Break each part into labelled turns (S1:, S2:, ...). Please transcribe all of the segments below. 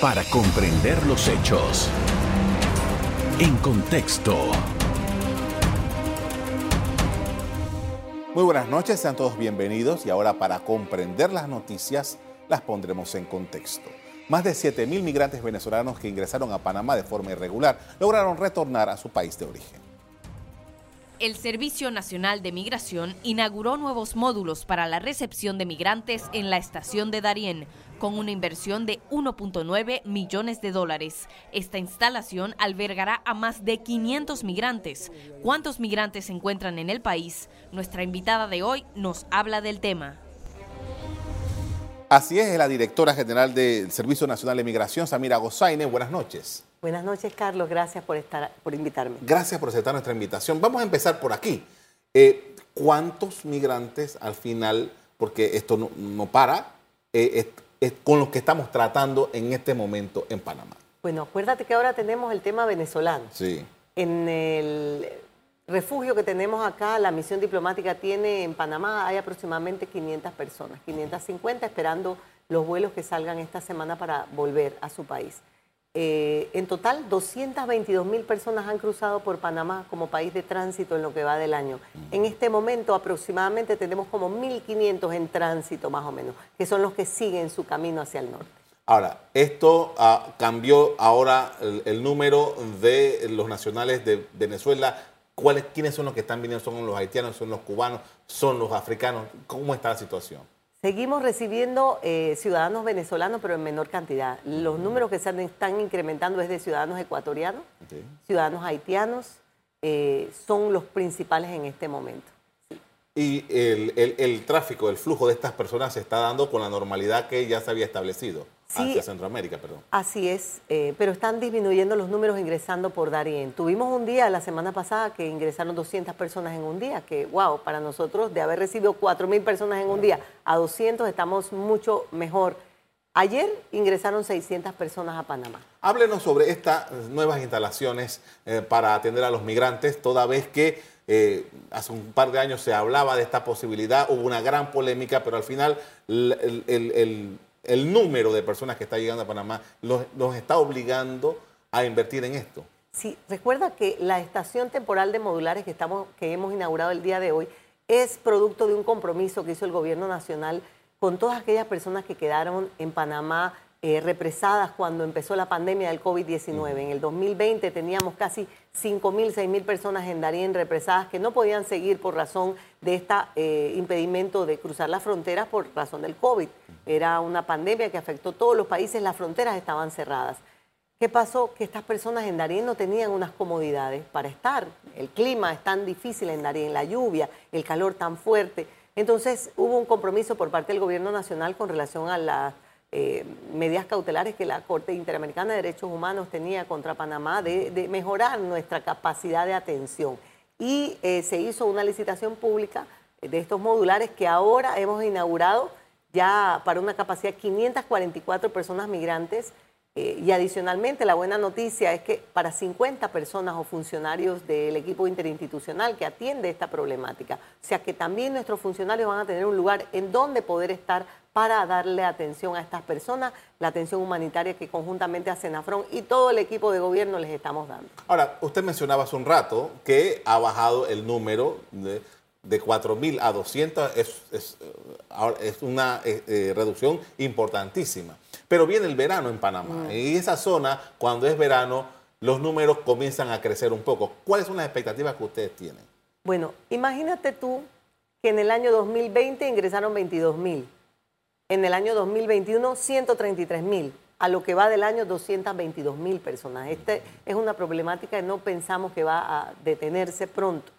S1: para comprender los hechos. En contexto.
S2: Muy buenas noches, sean todos bienvenidos y ahora para comprender las noticias las pondremos en contexto. Más de 7.000 migrantes venezolanos que ingresaron a Panamá de forma irregular lograron retornar a su país de origen.
S3: El Servicio Nacional de Migración inauguró nuevos módulos para la recepción de migrantes en la estación de Darién, con una inversión de 1.9 millones de dólares. Esta instalación albergará a más de 500 migrantes. ¿Cuántos migrantes se encuentran en el país? Nuestra invitada de hoy nos habla del tema.
S2: Así es, la directora general del Servicio Nacional de Migración, Samira Gozaine. Buenas noches.
S4: Buenas noches, Carlos. Gracias por, estar, por invitarme.
S2: Gracias por aceptar nuestra invitación. Vamos a empezar por aquí. Eh, ¿Cuántos migrantes al final, porque esto no, para, eh, es, con los que estamos tratando en este momento en Panamá?
S4: Bueno, acuérdate que ahora tenemos el tema venezolano.
S2: Sí.
S4: En el refugio que tenemos acá, la misión diplomática tiene en Panamá, hay aproximadamente 500 personas, 550 esperando los vuelos que salgan esta semana para volver a su país. Eh, en total, 222 mil personas han cruzado por Panamá como país de tránsito en lo que va del año. En este momento, aproximadamente tenemos como 1.500 en tránsito, más o menos, que son los que siguen su camino hacia el norte.
S2: Ahora, esto ah, cambió ahora el, número de los nacionales de Venezuela. ¿Cuáles, ¿Quiénes son los que están viniendo? ¿Son los haitianos? ¿Son los cubanos? ¿Son los africanos? ¿Cómo está la situación?
S4: Seguimos recibiendo eh, ciudadanos venezolanos, pero en menor cantidad. Los números que se están incrementando es de ciudadanos ecuatorianos, ciudadanos haitianos, eh, son los principales en este momento.
S2: Y el, tráfico, el flujo de estas personas se está dando con la normalidad que ya se había establecido hacia Centroamérica, perdón.
S4: Así es, eh, pero están disminuyendo los números ingresando por Darien. Tuvimos un día la semana pasada que ingresaron 200 personas en un día, que wow, para nosotros de haber recibido 4.000 personas en un día a 200 estamos mucho mejor. Ayer ingresaron 600 personas a Panamá.
S2: Háblenos sobre estas nuevas instalaciones eh, para atender a los migrantes, toda vez que eh, hace un par de años se hablaba de esta posibilidad, hubo una gran polémica, pero al final el, número de personas que está llegando a Panamá los, está obligando a invertir en esto.
S4: Sí, recuerda que la estación temporal de modulares que, estamos, que hemos inaugurado el día de hoy es producto de un compromiso que hizo el gobierno nacional con todas aquellas personas que quedaron en Panamá eh, represadas cuando empezó la pandemia del COVID-19. En el 2020 teníamos casi 5.000, 6.000 personas en Darien represadas que no podían seguir por razón de este impedimento de cruzar las fronteras por razón del COVID. Era una pandemia que afectó todos los países, las fronteras estaban cerradas. ¿Qué pasó? Que estas personas en Darien no tenían unas comodidades para estar. El clima es tan difícil en Darien, la lluvia, el calor tan fuerte. Entonces hubo un compromiso por parte del gobierno nacional con relación a las eh, medidas cautelares que la Corte Interamericana de Derechos Humanos tenía contra Panamá de, mejorar nuestra capacidad de atención. Y eh, se hizo una licitación pública de estos modulares que ahora hemos inaugurado ya para una capacidad de 544 personas migrantes. Eh, y adicionalmente, la buena noticia es que para 50 personas o funcionarios del equipo interinstitucional que atiende esta problemática. O sea que también nuestros funcionarios van a tener un lugar en donde poder estar para darle atención a estas personas, la atención humanitaria que conjuntamente a Senafrón y todo el equipo de gobierno les estamos dando.
S2: Ahora, usted mencionaba hace un rato que ha bajado el número de, de 4.000 a 200, es, es, es una eh, eh, reducción importantísima. Pero viene el verano en Panamá mm. y esa zona, cuando es verano, los números comienzan a crecer un poco. ¿Cuáles son las expectativas que ustedes tienen?
S4: Bueno, imagínate tú que en el año 2020 ingresaron 22.000 en el año 2021 133 mil, a lo que va del año 222 mil personas. Esta es una problemática que no pensamos que va a detenerse pronto.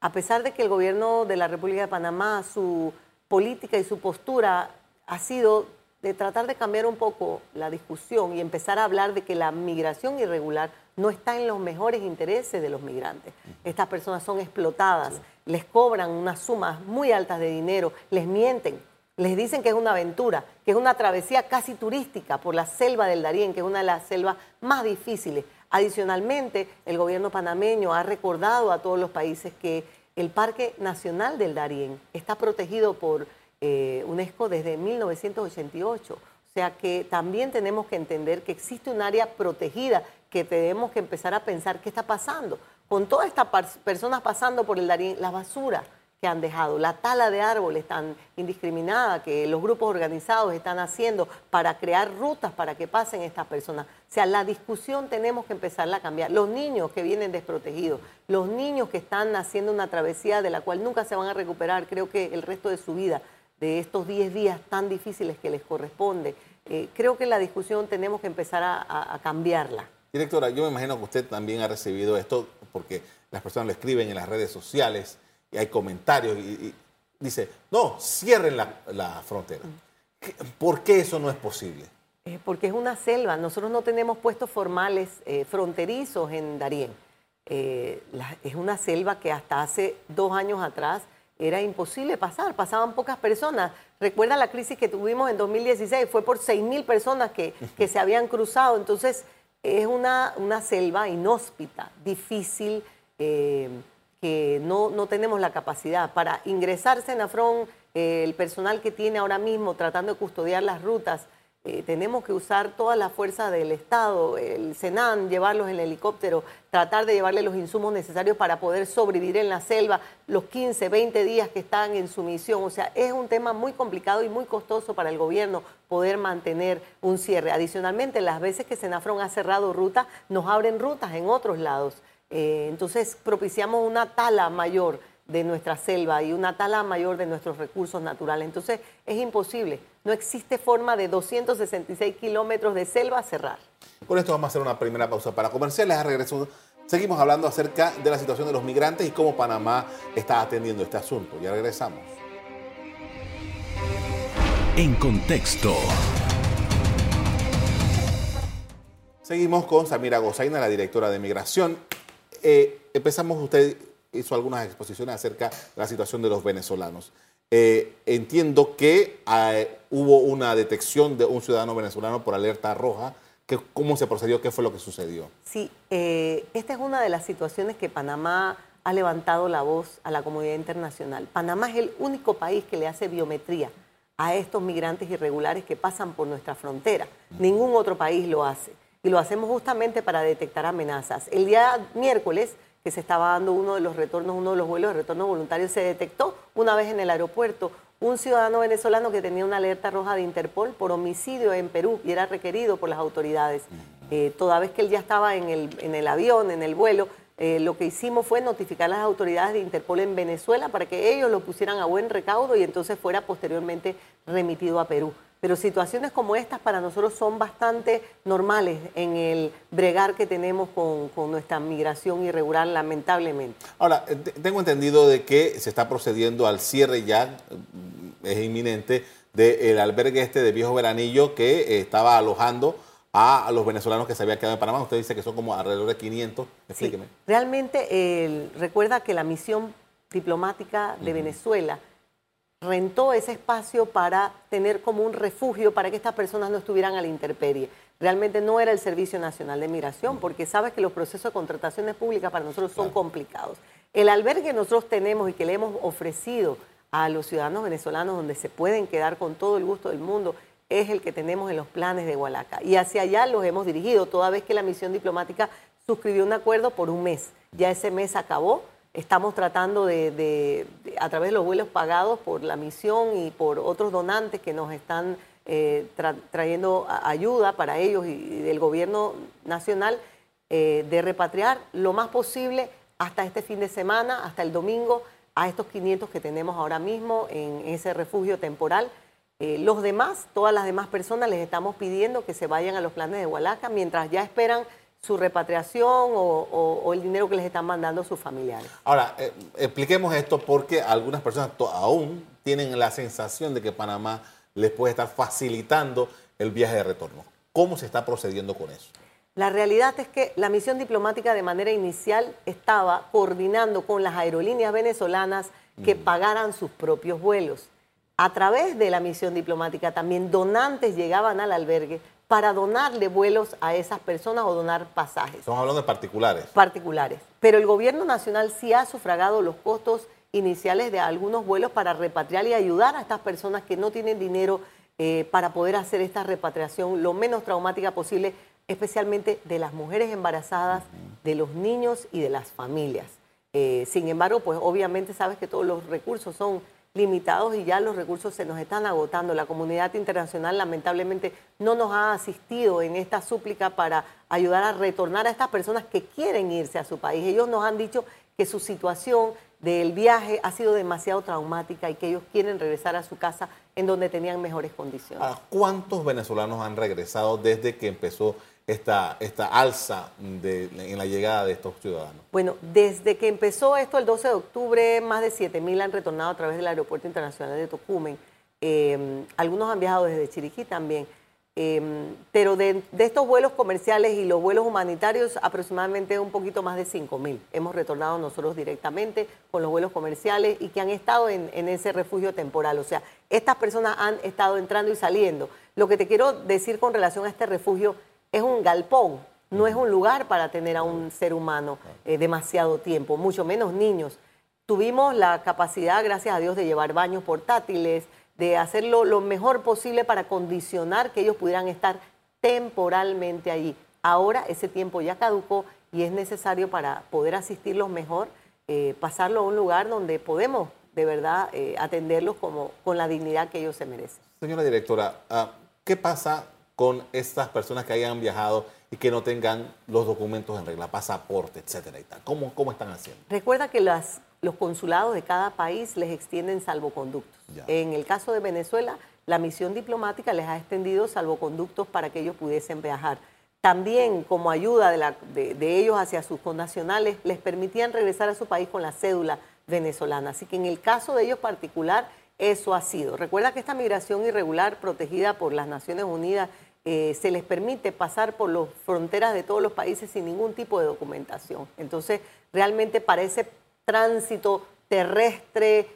S4: A pesar de que el gobierno de la República de Panamá, su política y su postura ha sido de tratar de cambiar un poco la discusión y empezar a hablar de que la migración irregular no está en los mejores intereses de los migrantes. Estas personas son explotadas, les cobran unas sumas muy altas de dinero, les mienten les dicen que es una aventura, que es una travesía casi turística por la selva del Darién, que es una de las selvas más difíciles. Adicionalmente, el gobierno panameño ha recordado a todos los países que el Parque Nacional del Darién está protegido por eh, UNESCO desde 1988. O sea que también tenemos que entender que existe un área protegida que tenemos que empezar a pensar qué está pasando. Con todas estas personas pasando por el Darín, la basura que han dejado, la tala de árboles tan indiscriminada que los grupos organizados están haciendo para crear rutas para que pasen estas personas. O sea, la discusión tenemos que empezarla a cambiar. Los niños que vienen desprotegidos, los niños que están haciendo una travesía de la cual nunca se van a recuperar, creo que el resto de su vida, de estos 10 días tan difíciles que les corresponde, eh, creo que la discusión tenemos que empezar a cambiarla.
S2: Directora, yo me imagino que usted también ha recibido esto porque las personas lo escriben en las redes sociales y hay comentarios y, dice, no, cierren la, frontera. ¿Por qué eso no es posible?
S4: Eh, porque es una selva. Nosotros no tenemos puestos formales eh, fronterizos en Darién. Eh, es una selva que hasta hace dos años atrás era imposible pasar, pasaban pocas personas. Recuerda la crisis que tuvimos en 2016, fue por 6.000 personas que, que, se habían cruzado. Entonces, es una, una selva inhóspita, difícil que no, no tenemos la capacidad. Para ingresarse en Afron, eh, el personal que tiene ahora mismo tratando de custodiar las rutas, eh, tenemos que usar toda la fuerza del Estado, el Senan, llevarlos en el helicóptero, tratar de llevarle los insumos necesarios para poder sobrevivir en la selva los 15, 20 días que están en su misión. O sea, es un tema muy complicado y muy costoso para el gobierno poder mantener un cierre. Adicionalmente, las veces que Senafron ha cerrado rutas, nos abren rutas en otros lados. Eh, entonces propiciamos una tala mayor de nuestra selva y una tala mayor de nuestros recursos naturales. Entonces es imposible. No existe forma de 266 kilómetros de selva cerrar.
S2: Con esto vamos a hacer una primera pausa para comerciales. A regreso seguimos hablando acerca de la situación de los migrantes y cómo Panamá está atendiendo este asunto. Ya regresamos.
S1: En contexto.
S2: Seguimos con Samira Gozaina, la directora de Migración. Eh, empezamos, usted hizo algunas exposiciones acerca de la situación de los venezolanos. Eh, entiendo que eh, hubo una detección de un ciudadano venezolano por alerta roja. ¿Cómo se procedió? ¿Qué fue lo que sucedió?
S4: Sí, esta es una de las situaciones que Panamá ha levantado la voz a la comunidad internacional. Panamá es el único país que le hace biometría a estos migrantes irregulares que pasan por nuestra frontera. Ningún otro país lo hace y lo hacemos justamente para detectar amenazas. El día miércoles, que se estaba dando uno de los retornos, uno de los vuelos de retorno voluntario, se detectó una vez en el aeropuerto un ciudadano venezolano que tenía una alerta roja de Interpol por homicidio en Perú y era requerido por las autoridades. Eh, toda vez que él ya estaba en el, en el avión, en el vuelo, eh, lo que hicimos fue notificar a las autoridades de Interpol en Venezuela para que ellos lo pusieran a buen recaudo y entonces fuera posteriormente remitido a Perú pero situaciones como estas para nosotros son bastante normales en el bregar que tenemos con, nuestra migración irregular, lamentablemente.
S2: Ahora, eh, tengo entendido de que se está procediendo al cierre ya, mm, es inminente, del albergue este de Viejo Veranillo que eh, estaba alojando a, los venezolanos que se habían quedado en Panamá. Usted dice que son como alrededor de 500. Explíqueme.
S4: realmente, recuerda que la misión diplomática de Venezuela rentó ese espacio para tener como un refugio para que estas personas no estuvieran a la intemperie. Realmente no era el Servicio Nacional de Migración, porque sabes que los procesos de contrataciones públicas para nosotros son complicados. El albergue que nosotros tenemos y que le hemos ofrecido a los ciudadanos venezolanos donde se pueden quedar con todo el gusto del mundo es el que tenemos en los planes de Hualaca. Y hacia allá los hemos dirigido, toda vez que la misión diplomática suscribió un acuerdo por un mes. Ya ese mes acabó, Estamos tratando de, a través de los vuelos pagados por la misión y por otros donantes que nos están eh, trayendo ayuda para ellos y, del gobierno nacional, eh, de repatriar lo más posible hasta este fin de semana, hasta el domingo, a estos 500 que tenemos ahora mismo en ese refugio temporal. Eh, los demás, todas las demás personas, les estamos pidiendo que se vayan a los planes de Hualaca mientras ya esperan su repatriación o, el dinero que les están mandando sus familiares.
S2: Ahora, eh, expliquemos esto porque algunas personas aún tienen la sensación de que Panamá les puede estar facilitando el viaje de retorno. ¿Cómo se está procediendo con eso?
S4: La realidad es que la misión diplomática de manera inicial estaba coordinando con las aerolíneas venezolanas que pagaran sus propios vuelos. A través de la misión diplomática también donantes llegaban al albergue para donarle vuelos a esas personas o donar pasajes.
S2: Estamos hablando de particulares.
S4: Particulares. Pero el gobierno nacional sí ha sufragado los costos iniciales de algunos vuelos para repatriar y ayudar a estas personas que no tienen dinero eh, para poder hacer esta repatriación lo menos traumática posible, especialmente de las mujeres embarazadas, de los niños y de las familias. Eh, sin embargo, pues obviamente sabes que todos los recursos son limitados y ya los recursos se nos están agotando. La comunidad internacional lamentablemente no nos ha asistido en esta súplica para ayudar a retornar a estas personas que quieren irse a su país. Ellos nos han dicho que su situación del viaje ha sido demasiado traumática y que ellos quieren regresar a su casa en donde tenían mejores condiciones.
S2: ¿Cuántos venezolanos han regresado desde que empezó esta, esta alza en la llegada de estos ciudadanos?
S4: Bueno, desde que empezó esto el 12 de octubre, más de 7 mil han retornado a través del Aeropuerto Internacional de Tocumen. Eh, algunos han viajado desde Chiriquí también. Em, pero de, estos vuelos comerciales y los vuelos humanitarios, aproximadamente un poquito más de 5 mil. Hemos retornado nosotros directamente con los vuelos comerciales y que han estado en, ese refugio temporal. O sea, estas personas han estado entrando y saliendo. Lo que te quiero decir con relación a este refugio es un galpón, no es un lugar para tener a un ser humano eh, demasiado tiempo, mucho menos niños. Tuvimos la capacidad, gracias a Dios, de llevar baños portátiles, de hacerlo lo mejor posible para condicionar que ellos pudieran estar temporalmente allí. Ahora ese tiempo ya caducó y es necesario para poder asistirlos mejor, eh, pasarlo a un lugar donde podemos de verdad eh, atenderlos como, con la dignidad que ellos se merecen.
S2: Señora directora, ah, ¿qué pasa con estas personas que hayan viajado y que no tengan los documentos en regla, pasaporte, etcétera y tal? ¿Cómo, cómo están haciendo?
S4: Recuerda que las los consulados de cada país les extienden salvoconductos. En el caso de Venezuela, la misión diplomática les ha extendido salvoconductos para que ellos pudiesen viajar. También como ayuda de, ellos hacia sus connacionales, les permitían regresar a su país con la cédula venezolana. Así que en el caso de ellos particular, eso ha sido. Recuerda que esta migración irregular protegida por las Naciones Unidas eh, se les permite pasar por las fronteras de todos los países sin ningún tipo de documentación. Entonces, realmente parece tránsito terrestre,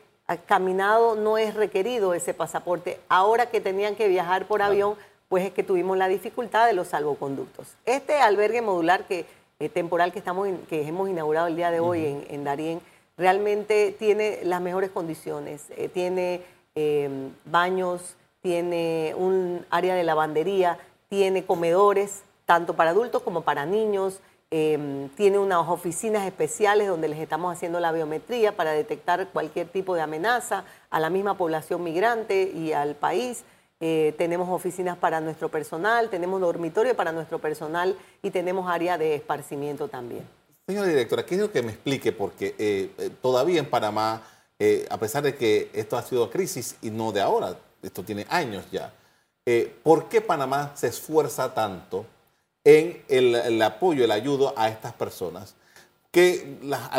S4: caminado, no es requerido ese pasaporte. Ahora que tenían que viajar por avión, pues es que tuvimos la dificultad de los salvoconductos. Este albergue modular que, eh, temporal que, estamos que hemos inaugurado el día de hoy en, en, Darién, realmente tiene las mejores condiciones. Eh, tiene em, baños, tiene un área de lavandería, tiene comedores, tanto para adultos como para niños, Em, tiene unas oficinas especiales donde les estamos haciendo la biometría para detectar cualquier tipo de amenaza a la misma población migrante y al país. Eh, tenemos oficinas para nuestro personal, tenemos dormitorio para nuestro personal y tenemos área de esparcimiento también.
S2: Señora directora, quiero que me explique, porque eh, eh, todavía en Panamá, a pesar de que esto ha sido crisis y no de ahora, esto tiene años ya, ¿por qué Panamá se esfuerza tanto en el, apoyo, el ayudo a estas personas, que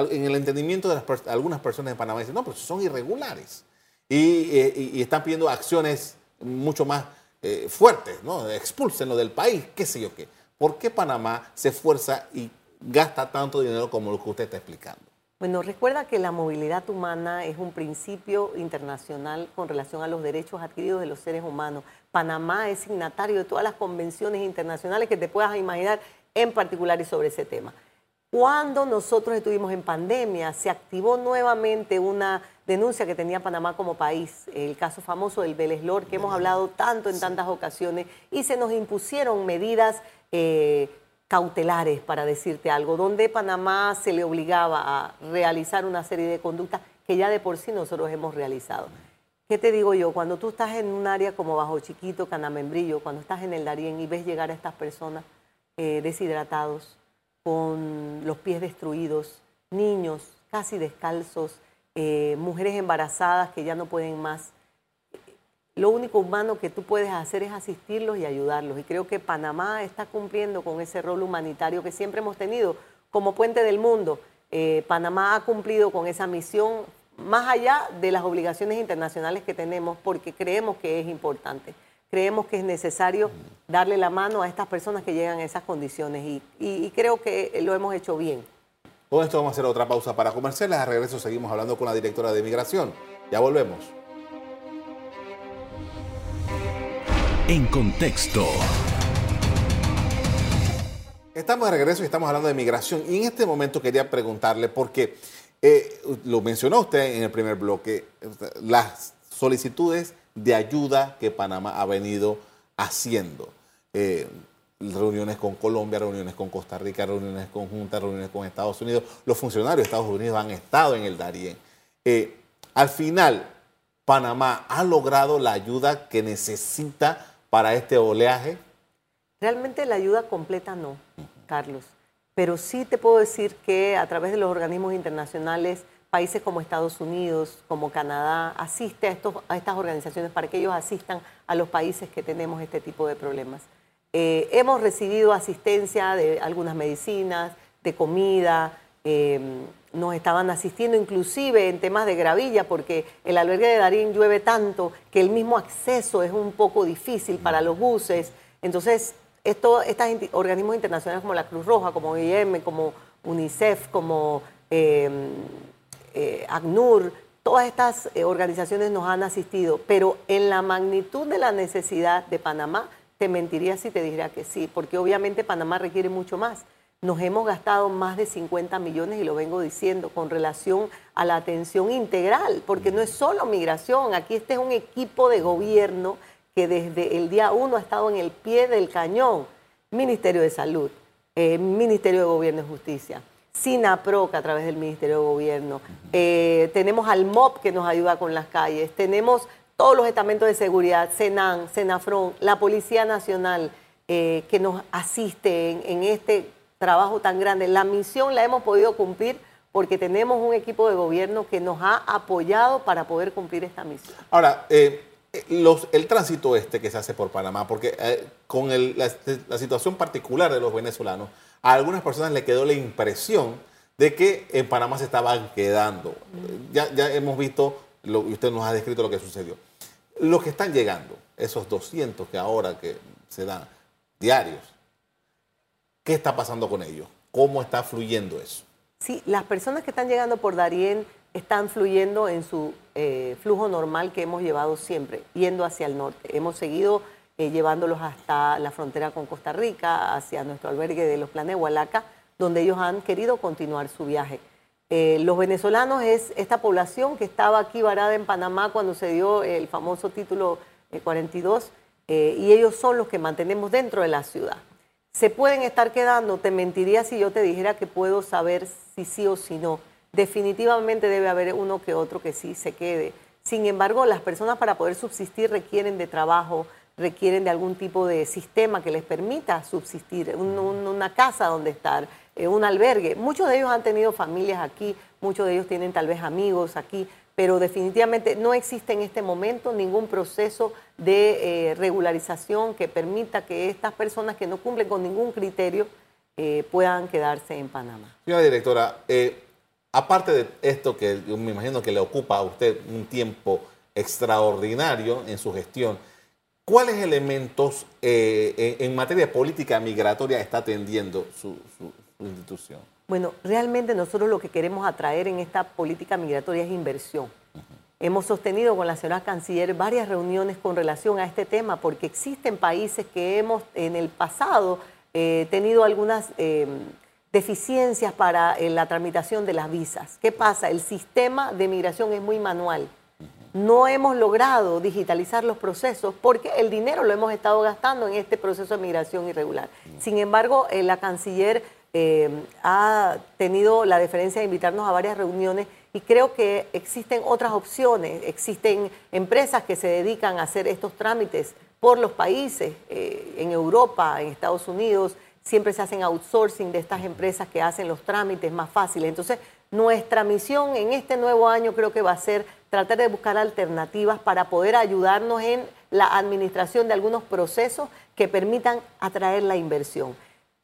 S2: en el entendimiento de algunas personas en Panamá dicen, no, pero son irregulares eh, y, están pidiendo acciones mucho más eh, fuertes, ¿no? Expúlsenlo del país, qué sé yo qué. ¿Por qué Panamá se esfuerza y gasta tanto dinero como lo que usted está explicando?
S4: Bueno, recuerda que la movilidad humana es un principio internacional con relación a los derechos adquiridos de los seres humanos. Panamá es signatario de todas las convenciones internacionales que te puedas imaginar, en particular y sobre ese tema. Cuando nosotros estuvimos en pandemia, se activó nuevamente una denuncia que tenía Panamá como país, el caso famoso del Vélez que hemos hablado tanto en tantas ocasiones, y se nos impusieron medidas eh, cautelares, para decirte algo, donde Panamá se le obligaba a realizar una serie de conductas que ya de por sí nosotros hemos realizado. ¿Qué te digo yo? Cuando tú estás en un área como Bajo Chiquito, Canamembrillo, cuando estás en el Darién y ves llegar a estas personas eh, deshidratados, con los pies destruidos, niños casi descalzos, eh, mujeres embarazadas que ya no pueden más, lo único humano que tú puedes hacer es asistirlos y ayudarlos. Y creo que Panamá está cumpliendo con ese rol humanitario que siempre hemos tenido como puente del mundo. Eh, Panamá ha cumplido con esa misión más allá de las obligaciones internacionales que tenemos porque creemos que es importante. Creemos que es necesario darle la mano a estas personas que llegan a esas condiciones y, creo que lo hemos hecho bien.
S2: Con esto vamos a hacer otra pausa para comerciales. A regreso seguimos hablando con la directora de Migración. Ya volvemos.
S1: En contexto.
S2: Estamos de regreso y estamos hablando de migración. Y en este momento quería preguntarle, porque eh, lo mencionó usted en el primer bloque, las solicitudes de ayuda que Panamá ha venido haciendo. Eh, reuniones con Colombia, reuniones con Costa Rica, reuniones conjuntas, reuniones con Estados Unidos. Los funcionarios de Estados Unidos han estado en el Darién. Eh, al final, Panamá ha logrado la ayuda que necesita para este oleaje.
S4: Realmente la ayuda completa no, Carlos. Pero sí te puedo decir que a través de los organismos internacionales, países como Estados Unidos, como Canadá, asiste a, estos, a estas organizaciones para que ellos asistan a los países que tenemos este tipo de problemas. Eh, hemos recibido asistencia de algunas medicinas, de comida, eh, nos estaban asistiendo inclusive en temas de gravilla, porque el albergue de Darín llueve tanto que el mismo acceso es un poco difícil para los buses. Entonces, estos organismos internacionales como la Cruz Roja, como IEM, como UNICEF, como eh, ACNUR, todas estas organizaciones nos han asistido, pero en la magnitud de la necesidad de Panamá, te mentiría si te dijera que sí, porque obviamente Panamá requiere mucho más. Nos hemos gastado más de 50 millones, y lo vengo diciendo, con relación a la atención integral, porque no es solo migración, aquí este es un equipo de gobierno que desde el día uno ha estado en el pie del cañón. Ministerio de Salud, eh, Ministerio de Gobierno y Justicia, SINAPROC a través del Ministerio de Gobierno, eh, tenemos al MOP que nos ayuda con las calles, tenemos todos los estamentos de seguridad, Senan, Senafron, la Policía Nacional, eh, que nos asiste en, este trabajo tan grande. La misión la hemos podido cumplir porque tenemos un equipo de gobierno que nos ha apoyado para poder cumplir esta misión.
S2: Ahora, eh, el tránsito este que se hace por Panamá, porque eh, con la, situación particular de los venezolanos, a algunas personas le quedó la impresión de que en Panamá se estaban quedando. Ya, ya hemos visto, lo, y usted nos ha descrito lo que sucedió. Los que están llegando, esos 200 que ahora que se dan diarios, ¿qué está pasando con ellos? ¿Cómo está fluyendo eso?
S4: Sí, las personas que están llegando por Darién están fluyendo en su eh, flujo normal que hemos llevado siempre, yendo hacia el norte. Hemos seguido eh, llevándolos hasta la frontera con Costa Rica, hacia nuestro albergue de los Planes Hualaca, donde ellos han querido continuar su viaje. Eh, los venezolanos es esta población que estaba aquí varada en Panamá cuando se dio el famoso título 42 eh, eh, y ellos son los que mantenemos dentro de la ciudad. Se pueden estar quedando, te mentiría si yo te dijera que puedo saber si sí o si no. Definitivamente debe haber uno que otro que sí se quede. Sin embargo, las personas para poder subsistir requieren de trabajo, requieren de algún tipo de sistema que les permita subsistir, una casa donde estar, eh, un albergue. Muchos de ellos han tenido familias aquí, muchos de ellos tienen tal vez amigos aquí, pero definitivamente no existe en este momento ningún proceso de eh, regularización que permita que estas personas que no cumplen con ningún criterio eh, puedan quedarse en Panamá.
S2: Señora directora, aparte de esto que yo me imagino que le ocupa a usted un tiempo extraordinario en su gestión, ¿cuáles elementos en, materia de política migratoria está atendiendo su, institución?
S4: Bueno, realmente nosotros lo que queremos atraer en esta política migratoria es inversión. Hemos sostenido con la señora canciller varias reuniones con relación a este tema porque existen países que hemos en el pasado eh, tenido algunas eh, deficiencias para eh, la tramitación de las visas. ¿Qué pasa? El sistema de migración es muy manual. No hemos logrado digitalizar los procesos porque el dinero lo hemos estado gastando en este proceso de migración irregular. Sin embargo, la canciller ha tenido la deferencia de invitarnos a varias reuniones y creo que existen otras opciones. Existen empresas que se dedican a hacer estos trámites por los países, eh, en Europa, en Estados Unidos, siempre se hacen outsourcing de estas empresas que hacen los trámites más fáciles. Entonces, nuestra misión en este nuevo año creo que va a ser tratar de buscar alternativas para poder ayudarnos en la administración de algunos procesos que permitan atraer la inversión.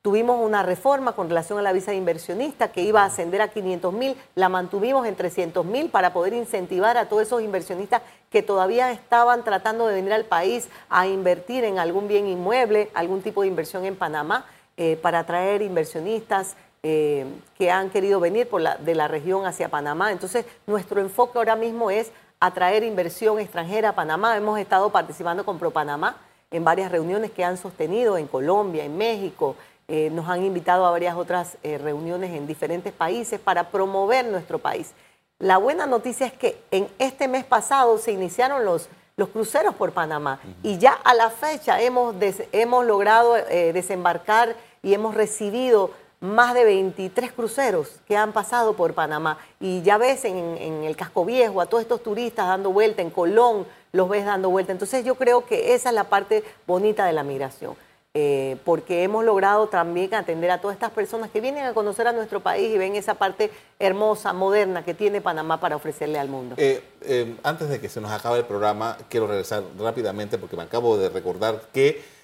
S4: Tuvimos una reforma con relación a la visa de inversionista que iba a ascender a 500 mil, la mantuvimos en 300 mil para poder incentivar a todos esos inversionistas que todavía estaban tratando de venir al país a invertir en algún bien inmueble, algún tipo de inversión en Panamá, eh, para atraer inversionistas eh, que han querido venir de la región hacia Panamá. Entonces, nuestro enfoque ahora mismo es atraer inversión extranjera a Panamá. Hemos estado participando con ProPanamá en varias reuniones que han sostenido en Colombia, en México, eh, nos han invitado a varias otras eh, reuniones en diferentes países para promover nuestro país. La buena noticia es que en este mes pasado se iniciaron los, los cruceros por Panamá. Y ya a la fecha hemos, hemos logrado eh, desembarcar y hemos recibido más de 23 cruceros que han pasado por Panamá. Y ya ves en, en, el casco viejo a todos estos turistas dando vuelta, en Colón los ves dando vuelta. Entonces yo creo que esa es la parte bonita de la migración. Eh, porque hemos logrado también atender a todas estas personas que vienen a conocer a nuestro país y ven esa parte hermosa, moderna que tiene Panamá para ofrecerle al mundo.
S2: Eh, eh, antes de que se nos acabe el programa, quiero regresar rápidamente porque me acabo de recordar que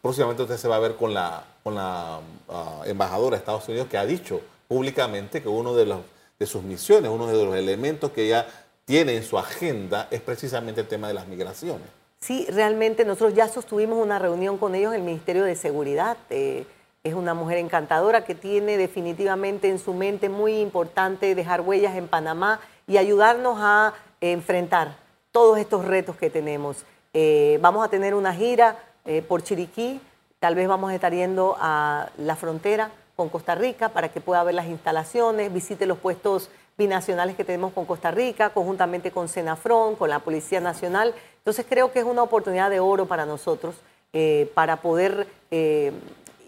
S2: próximamente usted se va a ver con la, con la ah, embajadora de Estados Unidos que ha dicho públicamente que uno de, los, de sus misiones, uno de los elementos que ella tiene en su agenda es precisamente el tema de las migraciones.
S4: Sí, realmente nosotros ya sostuvimos una reunión con ellos en el Ministerio de Seguridad. Eh, es una mujer encantadora que tiene definitivamente en su mente muy importante dejar huellas en Panamá y ayudarnos a enfrentar todos estos retos que tenemos. Eh, vamos a tener una gira eh, por Chiriquí, tal vez vamos a estar yendo a la frontera con Costa Rica para que pueda ver las instalaciones, visite los puestos binacionales que tenemos con Costa Rica, conjuntamente con Senafron, con la Policía Nacional. Entonces creo que es una oportunidad de oro para nosotros eh, para poder eh,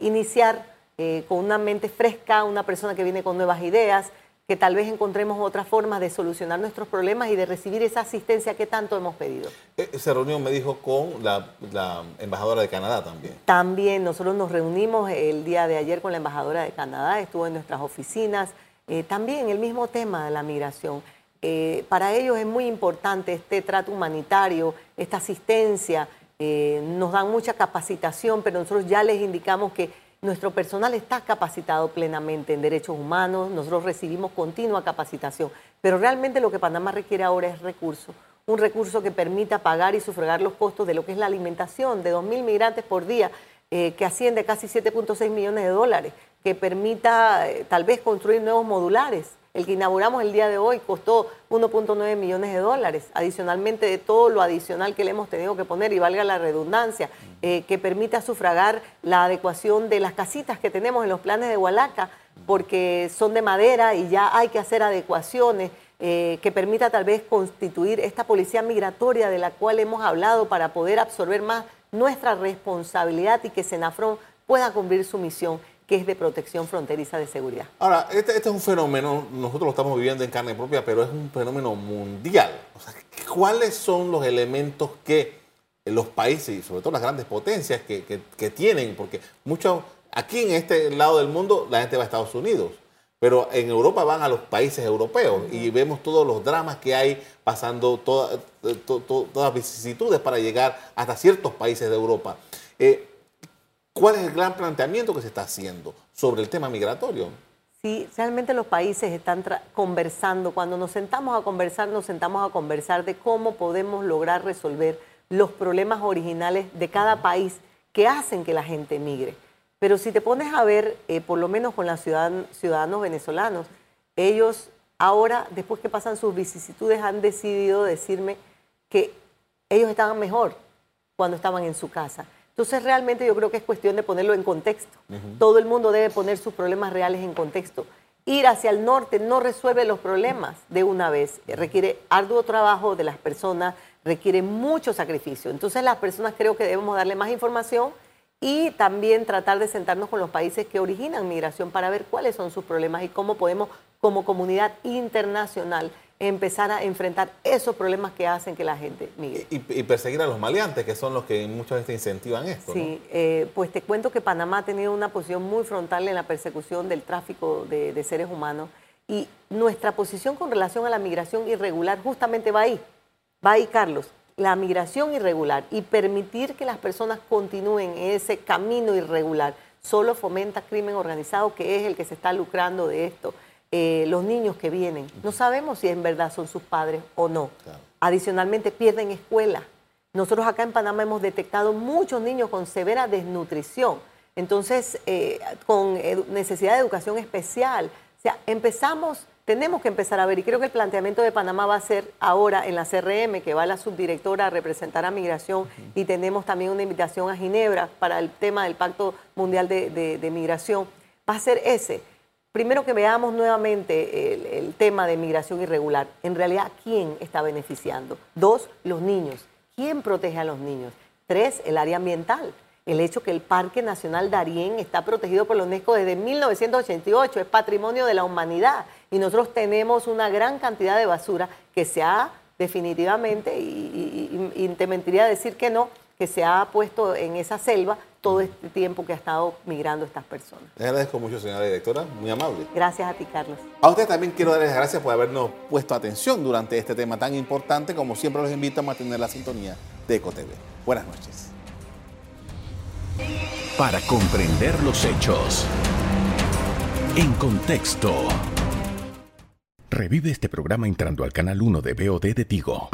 S4: iniciar eh, con una mente fresca, una persona que viene con nuevas ideas, que tal vez encontremos otras formas de solucionar nuestros problemas y de recibir esa asistencia que tanto hemos pedido.
S2: Esa reunión me dijo con la, la, embajadora de Canadá también.
S4: También, nosotros nos reunimos el día de ayer con la embajadora de Canadá, estuvo en nuestras oficinas, eh, también el mismo tema de la migración. Eh, para ellos es muy importante este trato humanitario, esta asistencia. Eh, nos dan mucha capacitación, pero nosotros ya les indicamos que nuestro personal está capacitado plenamente en derechos humanos, nosotros recibimos continua capacitación, pero realmente lo que Panamá requiere ahora es recursos, un recurso que permita pagar y sufragar los costos de lo que es la alimentación de 2.000 migrantes por día, que asciende a casi 7.6 millones de dólares que permita eh, tal vez construir nuevos modulares. El que inauguramos el día de hoy costó 1.9 millones de dólares, adicionalmente de todo lo adicional que le hemos tenido que poner, y valga la redundancia, eh, que permita sufragar la adecuación de las casitas que tenemos en los planes de Hualaca, porque son de madera y ya hay que hacer adecuaciones. Eh, que permita tal vez constituir esta policía migratoria de la cual hemos hablado para poder absorber más nuestra responsabilidad y que Senafron pueda cumplir su misión que es de protección fronteriza de seguridad.
S2: Ahora, este, este, es un fenómeno, nosotros lo estamos viviendo en carne propia, pero es un fenómeno mundial. ¿Cuáles son los elementos que los países, y sobre todo las grandes potencias, que, tienen? Porque muchos, aquí en este lado del mundo, la gente va a Estados Unidos, pero en Europa van a los países europeos y vemos todos los dramas que hay pasando, todas las vicisitudes para llegar hasta ciertos países de Europa. Eh, ¿Cuál es el gran planteamiento que se está haciendo sobre el tema migratorio?
S4: Sí, realmente los países están conversando. Cuando nos sentamos a conversar, nos sentamos a conversar de cómo podemos lograr resolver los problemas originales de cada país que hacen que la gente migre. Pero si te pones a ver, eh, por lo menos con los ciudadanos venezolanos, ellos ahora, después que pasan sus vicisitudes, han decidido decirme que ellos estaban mejor cuando estaban en su casa entonces realmente yo creo que es cuestión de ponerlo en contexto. Todo el mundo debe poner sus problemas reales en contexto. Ir hacia el norte no resuelve los problemas de una vez. Requiere arduo trabajo de las personas, requiere mucho sacrificio. Entonces las personas creo que debemos darle más información y también tratar de sentarnos con los países que originan migración para ver cuáles son sus problemas y cómo podemos como comunidad internacional empezar a enfrentar esos problemas que hacen que la gente migre.
S2: Y, perseguir a los maleantes, que son los que muchas veces incentivan esto.
S4: Sí, eh, pues te cuento que Panamá ha tenido una posición muy frontal en la persecución del tráfico de, de seres humanos y nuestra posición con relación a la migración irregular justamente va ahí, va ahí Carlos, la migración irregular y permitir que las personas continúen ese camino irregular solo fomenta crimen organizado que es el que se está lucrando de esto. Eh, los niños que vienen. No sabemos si en verdad son sus padres o no. Adicionalmente pierden escuela. Nosotros acá en Panamá hemos detectado muchos niños con severa desnutrición, entonces eh, con necesidad de educación especial. O sea, empezamos, tenemos que empezar a ver, y creo que el planteamiento de Panamá va a ser ahora en la CRM, que va la subdirectora a representar a Migración, y tenemos también una invitación a Ginebra para el tema del Pacto Mundial de Migración, va a ser ese primero que veamos nuevamente el, tema de migración irregular. En realidad, ¿quién está beneficiando? Dos, los niños. ¿Quién protege a los niños? Tres, el área ambiental. El hecho que el Parque Nacional Darién está protegido por la UNESCO desde 1988, es patrimonio de la humanidad. Y nosotros tenemos una gran cantidad de basura que se ha definitivamente, y, y, te mentiría decir que no, que se ha puesto en esa selva todo este tiempo que ha estado migrando estas personas.
S2: Le agradezco mucho, señora directora, muy amable.
S4: Gracias a ti, Carlos.
S2: A usted también quiero darles gracias por habernos puesto atención durante este tema tan importante. Como siempre, los invito a mantener la sintonía de EcoTV. Buenas noches.
S1: Para comprender los hechos. En contexto. Revive este programa entrando al canal 1 de BOD de Tigo.